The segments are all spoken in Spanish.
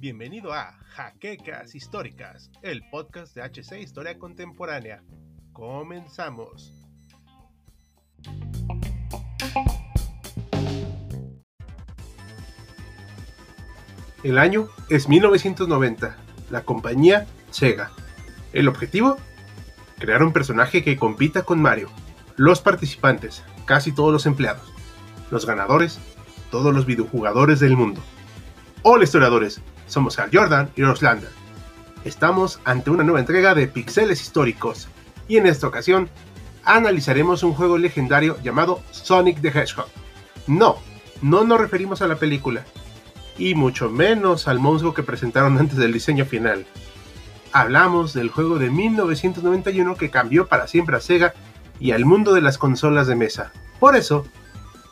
Bienvenido a Jaquecas Históricas, el podcast de HC Historia Contemporánea. Comenzamos. El año es 1990. La compañía Sega. El objetivo crear un personaje que compita con Mario. Los participantes, casi todos los empleados. Los ganadores, todos los videojugadores del mundo. Hola historiadores, somos Al Jordan y Roslander. Estamos ante una nueva entrega de Pixeles Históricos y en esta ocasión analizaremos un juego legendario llamado Sonic the Hedgehog. No, no nos referimos a la película y mucho menos al monstruo que presentaron antes del diseño final hablamos del juego de 1991 que cambió para siempre a Sega y al mundo de las consolas de mesa. Por eso,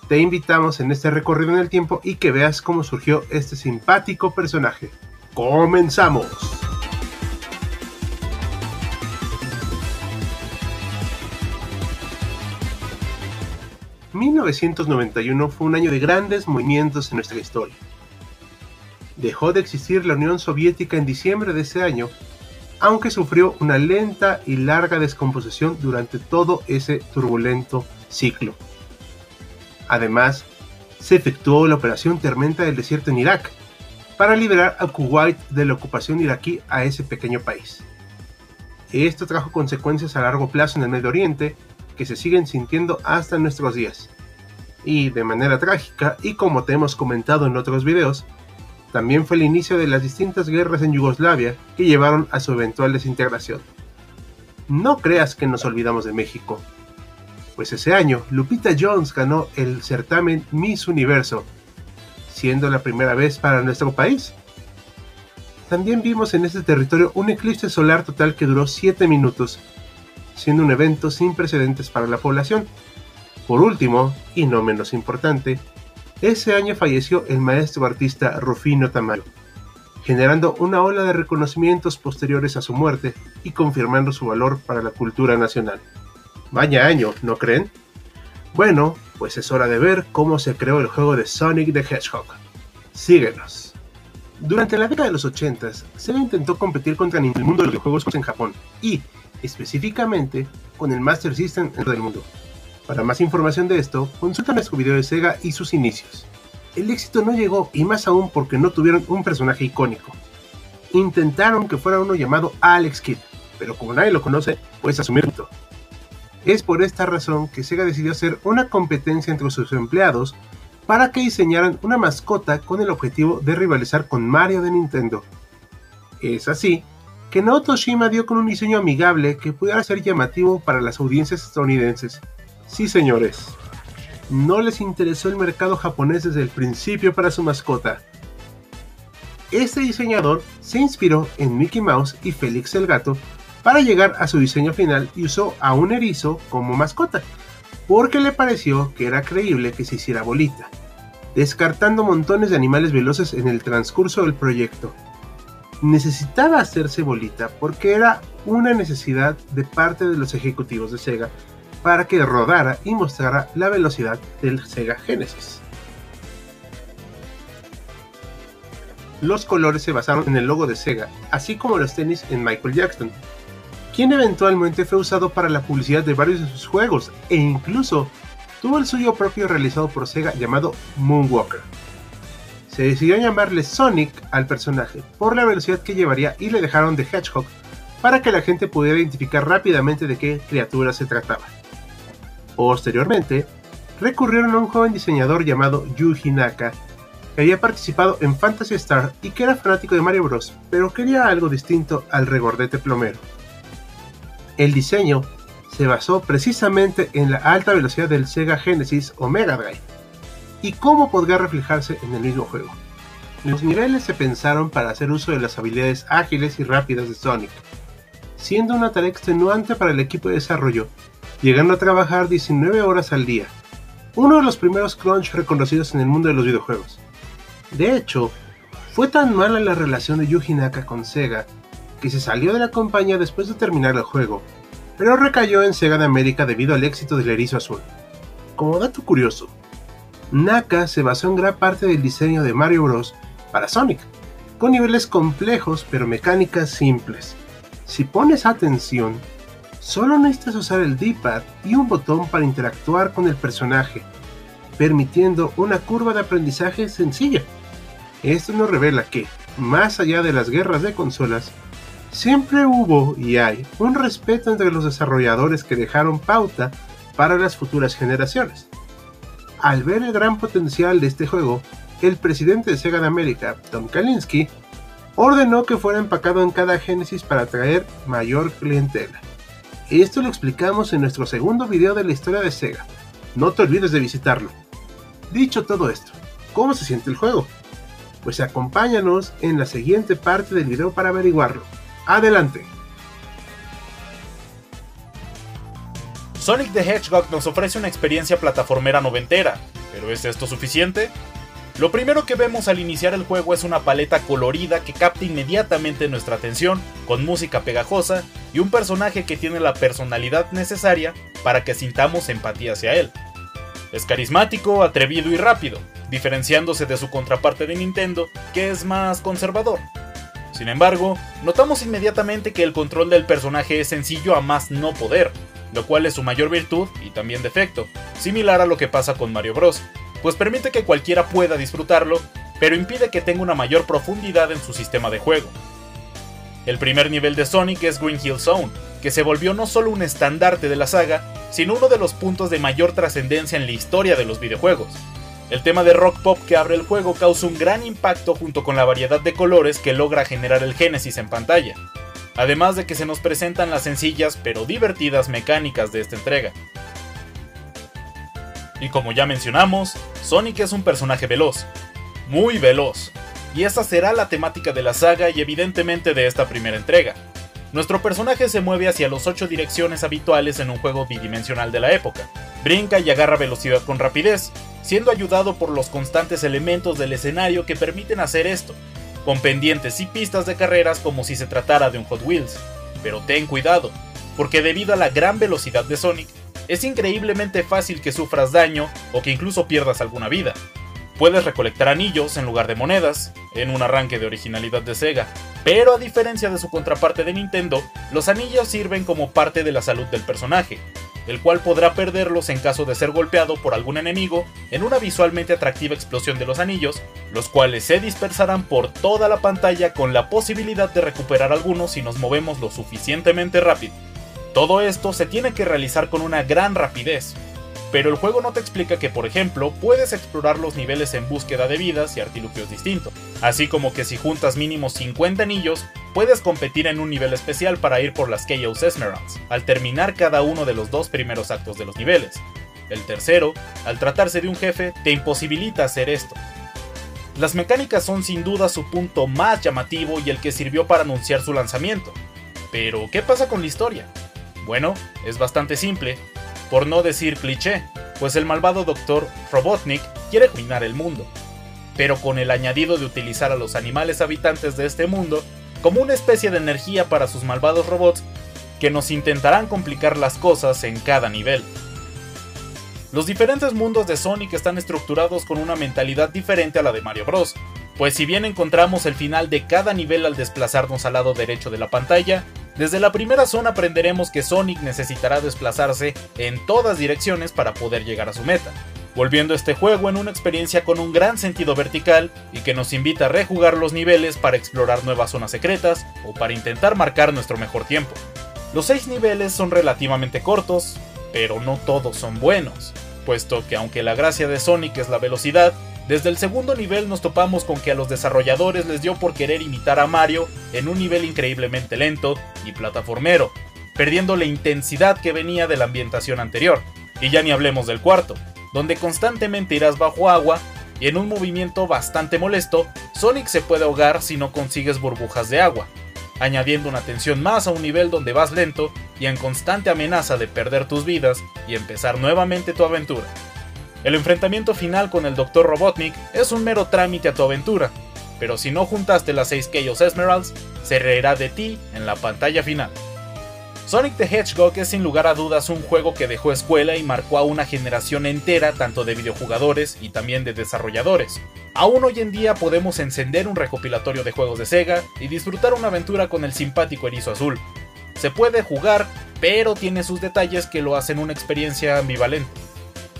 te invitamos en este recorrido en el tiempo y que veas cómo surgió este simpático personaje. ¡Comenzamos! ...1991 fue un año de grandes movimientos en nuestra historia. Dejó de existir la Unión Soviética en diciembre de ese año aunque sufrió una lenta y larga descomposición durante todo ese turbulento ciclo. Además, se efectuó la operación Tormenta del Desierto en Irak, para liberar a Kuwait de la ocupación iraquí a ese pequeño país. Esto trajo consecuencias a largo plazo en el Medio Oriente que se siguen sintiendo hasta nuestros días. Y de manera trágica, y como te hemos comentado en otros videos, también fue el inicio de las distintas guerras en Yugoslavia que llevaron a su eventual desintegración. No creas que nos olvidamos de México, pues ese año Lupita Jones ganó el certamen Miss Universo, siendo la primera vez para nuestro país. También vimos en este territorio un eclipse solar total que duró 7 minutos, siendo un evento sin precedentes para la población. Por último, y no menos importante, ese año falleció el maestro artista Rufino Tamayo, generando una ola de reconocimientos posteriores a su muerte y confirmando su valor para la cultura nacional. Vaya año, ¿no creen? Bueno, pues es hora de ver cómo se creó el juego de Sonic the Hedgehog. Síguenos. Durante la década de los 80, Sega intentó competir contra el mundo de los videojuegos en Japón y, específicamente, con el Master System en todo el mundo. Para más información de esto, consulta nuestro video de Sega y sus inicios. El éxito no llegó y más aún porque no tuvieron un personaje icónico. Intentaron que fuera uno llamado Alex Kidd, pero como nadie lo conoce, puedes asumirlo. Es por esta razón que Sega decidió hacer una competencia entre sus empleados para que diseñaran una mascota con el objetivo de rivalizar con Mario de Nintendo. Es así que Naoto Shima dio con un diseño amigable que pudiera ser llamativo para las audiencias estadounidenses Sí, señores. No les interesó el mercado japonés desde el principio para su mascota. Este diseñador se inspiró en Mickey Mouse y Félix el gato para llegar a su diseño final y usó a un erizo como mascota, porque le pareció que era creíble que se hiciera bolita, descartando montones de animales veloces en el transcurso del proyecto. Necesitaba hacerse bolita porque era una necesidad de parte de los ejecutivos de Sega para que rodara y mostrara la velocidad del Sega Genesis. Los colores se basaron en el logo de Sega, así como los tenis en Michael Jackson, quien eventualmente fue usado para la publicidad de varios de sus juegos e incluso tuvo el suyo propio realizado por Sega llamado Moonwalker. Se decidió llamarle Sonic al personaje por la velocidad que llevaría y le dejaron de Hedgehog para que la gente pudiera identificar rápidamente de qué criatura se trataba. Posteriormente, recurrieron a un joven diseñador llamado Yuji Naka, que había participado en Fantasy Star y que era fanático de Mario Bros, pero quería algo distinto al regordete plomero. El diseño se basó precisamente en la alta velocidad del Sega Genesis o Mega Drive y cómo podría reflejarse en el mismo juego. Los niveles se pensaron para hacer uso de las habilidades ágiles y rápidas de Sonic, siendo una tarea extenuante para el equipo de desarrollo llegando a trabajar 19 horas al día, uno de los primeros crunch reconocidos en el mundo de los videojuegos. De hecho, fue tan mala la relación de Yuji Naka con Sega que se salió de la compañía después de terminar el juego, pero recayó en Sega de América debido al éxito del erizo azul. Como dato curioso, Naka se basó en gran parte del diseño de Mario Bros. para Sonic, con niveles complejos pero mecánicas simples. Si pones atención, solo necesitas usar el D-pad y un botón para interactuar con el personaje, permitiendo una curva de aprendizaje sencilla. Esto nos revela que, más allá de las guerras de consolas, siempre hubo y hay un respeto entre los desarrolladores que dejaron pauta para las futuras generaciones. Al ver el gran potencial de este juego, el presidente de Sega de América, Tom Kalinske, ordenó que fuera empacado en cada Genesis para atraer mayor clientela. Esto lo explicamos en nuestro segundo video de la historia de Sega. No te olvides de visitarlo. Dicho todo esto, ¿cómo se siente el juego? Pues acompáñanos en la siguiente parte del video para averiguarlo. Adelante. Sonic the Hedgehog nos ofrece una experiencia plataformera noventera, pero ¿es esto suficiente? Lo primero que vemos al iniciar el juego es una paleta colorida que capta inmediatamente nuestra atención, con música pegajosa y un personaje que tiene la personalidad necesaria para que sintamos empatía hacia él. Es carismático, atrevido y rápido, diferenciándose de su contraparte de Nintendo, que es más conservador. Sin embargo, notamos inmediatamente que el control del personaje es sencillo a más no poder, lo cual es su mayor virtud y también defecto, similar a lo que pasa con Mario Bros, pues permite que cualquiera pueda disfrutarlo, pero impide que tenga una mayor profundidad en su sistema de juego. El primer nivel de Sonic es Green Hill Zone, que se volvió no solo un estandarte de la saga, sino uno de los puntos de mayor trascendencia en la historia de los videojuegos. El tema de rock pop que abre el juego causa un gran impacto junto con la variedad de colores que logra generar el Genesis en pantalla, además de que se nos presentan las sencillas pero divertidas mecánicas de esta entrega. Y como ya mencionamos, Sonic es un personaje veloz, muy veloz, y esta será la temática de la saga y evidentemente de esta primera entrega. Nuestro personaje se mueve hacia las 8 direcciones habituales en un juego bidimensional de la época, brinca y agarra velocidad con rapidez, siendo ayudado por los constantes elementos del escenario que permiten hacer esto, con pendientes y pistas de carreras como si se tratara de un Hot Wheels. Pero ten cuidado, porque debido a la gran velocidad de Sonic, es increíblemente fácil que sufras daño o que incluso pierdas alguna vida. Puedes recolectar anillos en lugar de monedas, en un arranque de originalidad de Sega, pero a diferencia de su contraparte de Nintendo, los anillos sirven como parte de la salud del personaje, el cual podrá perderlos en caso de ser golpeado por algún enemigo en una visualmente atractiva explosión de los anillos, los cuales se dispersarán por toda la pantalla con la posibilidad de recuperar algunos si nos movemos lo suficientemente rápido. Todo esto se tiene que realizar con una gran rapidez, pero el juego no te explica que, por ejemplo, puedes explorar los niveles en búsqueda de vidas y artilugios distintos, así como que si juntas mínimo 50 anillos, puedes competir en un nivel especial para ir por las Chaos Emeralds, al terminar cada uno de los dos primeros actos de los niveles. El tercero, al tratarse de un jefe, te imposibilita hacer esto. Las mecánicas son sin duda su punto más llamativo y el que sirvió para anunciar su lanzamiento. Pero, ¿qué pasa con la historia? Bueno, es bastante simple, por no decir cliché, pues el malvado Dr. Robotnik quiere dominar el mundo, pero con el añadido de utilizar a los animales habitantes de este mundo como una especie de energía para sus malvados robots que nos intentarán complicar las cosas en cada nivel. Los diferentes mundos de Sonic están estructurados con una mentalidad diferente a la de Mario Bros, pues si bien encontramos el final de cada nivel al desplazarnos al lado derecho de la pantalla, desde la primera zona aprenderemos que Sonic necesitará desplazarse en todas direcciones para poder llegar a su meta, volviendo este juego en una experiencia con un gran sentido vertical y que nos invita a rejugar los niveles para explorar nuevas zonas secretas o para intentar marcar nuestro mejor tiempo. Los 6 niveles son relativamente cortos, pero no todos son buenos, puesto que aunque la gracia de Sonic es la velocidad, desde el segundo nivel nos topamos con que a los desarrolladores les dio por querer imitar a Mario en un nivel increíblemente lento y plataformero, perdiendo la intensidad que venía de la ambientación anterior. Y ya ni hablemos del cuarto, donde constantemente irás bajo agua y en un movimiento bastante molesto, Sonic se puede ahogar si no consigues burbujas de agua, añadiendo una tensión más a un nivel donde vas lento y en constante amenaza de perder tus vidas y empezar nuevamente tu aventura. El enfrentamiento final con el Dr. Robotnik es un mero trámite a tu aventura, pero si no juntaste las 6 Chaos Esmeralds, se reirá de ti en la pantalla final. Sonic the Hedgehog es sin lugar a dudas un juego que dejó escuela y marcó a una generación entera tanto de videojugadores y también de desarrolladores. Aún hoy en día podemos encender un recopilatorio de juegos de Sega y disfrutar una aventura con el simpático erizo azul. Se puede jugar, pero tiene sus detalles que lo hacen una experiencia ambivalente.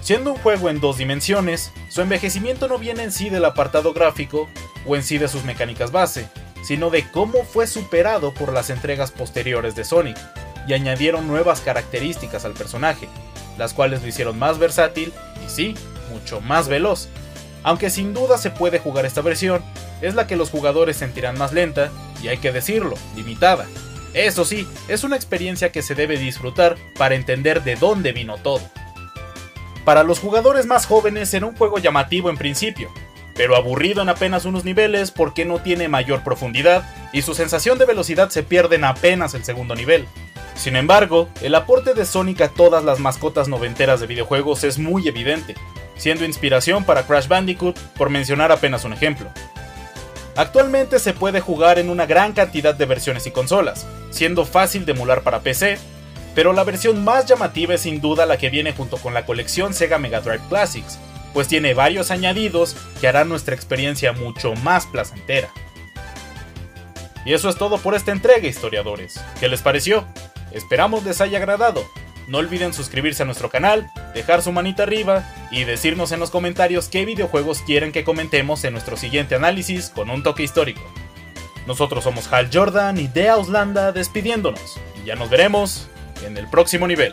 Siendo un juego en dos dimensiones, su envejecimiento no viene en sí del apartado gráfico o en sí de sus mecánicas base, sino de cómo fue superado por las entregas posteriores de Sonic, y añadieron nuevas características al personaje, las cuales lo hicieron más versátil y sí, mucho más veloz. Aunque sin duda se puede jugar esta versión, es la que los jugadores sentirán más lenta y hay que decirlo, limitada. Eso sí, es una experiencia que se debe disfrutar para entender de dónde vino todo. Para los jugadores más jóvenes será un juego llamativo en principio, pero aburrido en apenas unos niveles porque no tiene mayor profundidad y su sensación de velocidad se pierde en apenas el segundo nivel. Sin embargo, el aporte de Sonic a todas las mascotas noventeras de videojuegos es muy evidente, siendo inspiración para Crash Bandicoot, por mencionar apenas un ejemplo. Actualmente se puede jugar en una gran cantidad de versiones y consolas, siendo fácil de emular para PC, pero la versión más llamativa es sin duda la que viene junto con la colección Sega Mega Drive Classics, pues tiene varios añadidos que harán nuestra experiencia mucho más placentera. Y eso es todo por esta entrega, historiadores. ¿Qué les pareció? Esperamos les haya agradado. No olviden suscribirse a nuestro canal, dejar su manita arriba y decirnos en los comentarios qué videojuegos quieren que comentemos en nuestro siguiente análisis con un toque histórico. Nosotros somos Hal Jordan y de Auslanda despidiéndonos. Y ya nos veremos en el próximo nivel.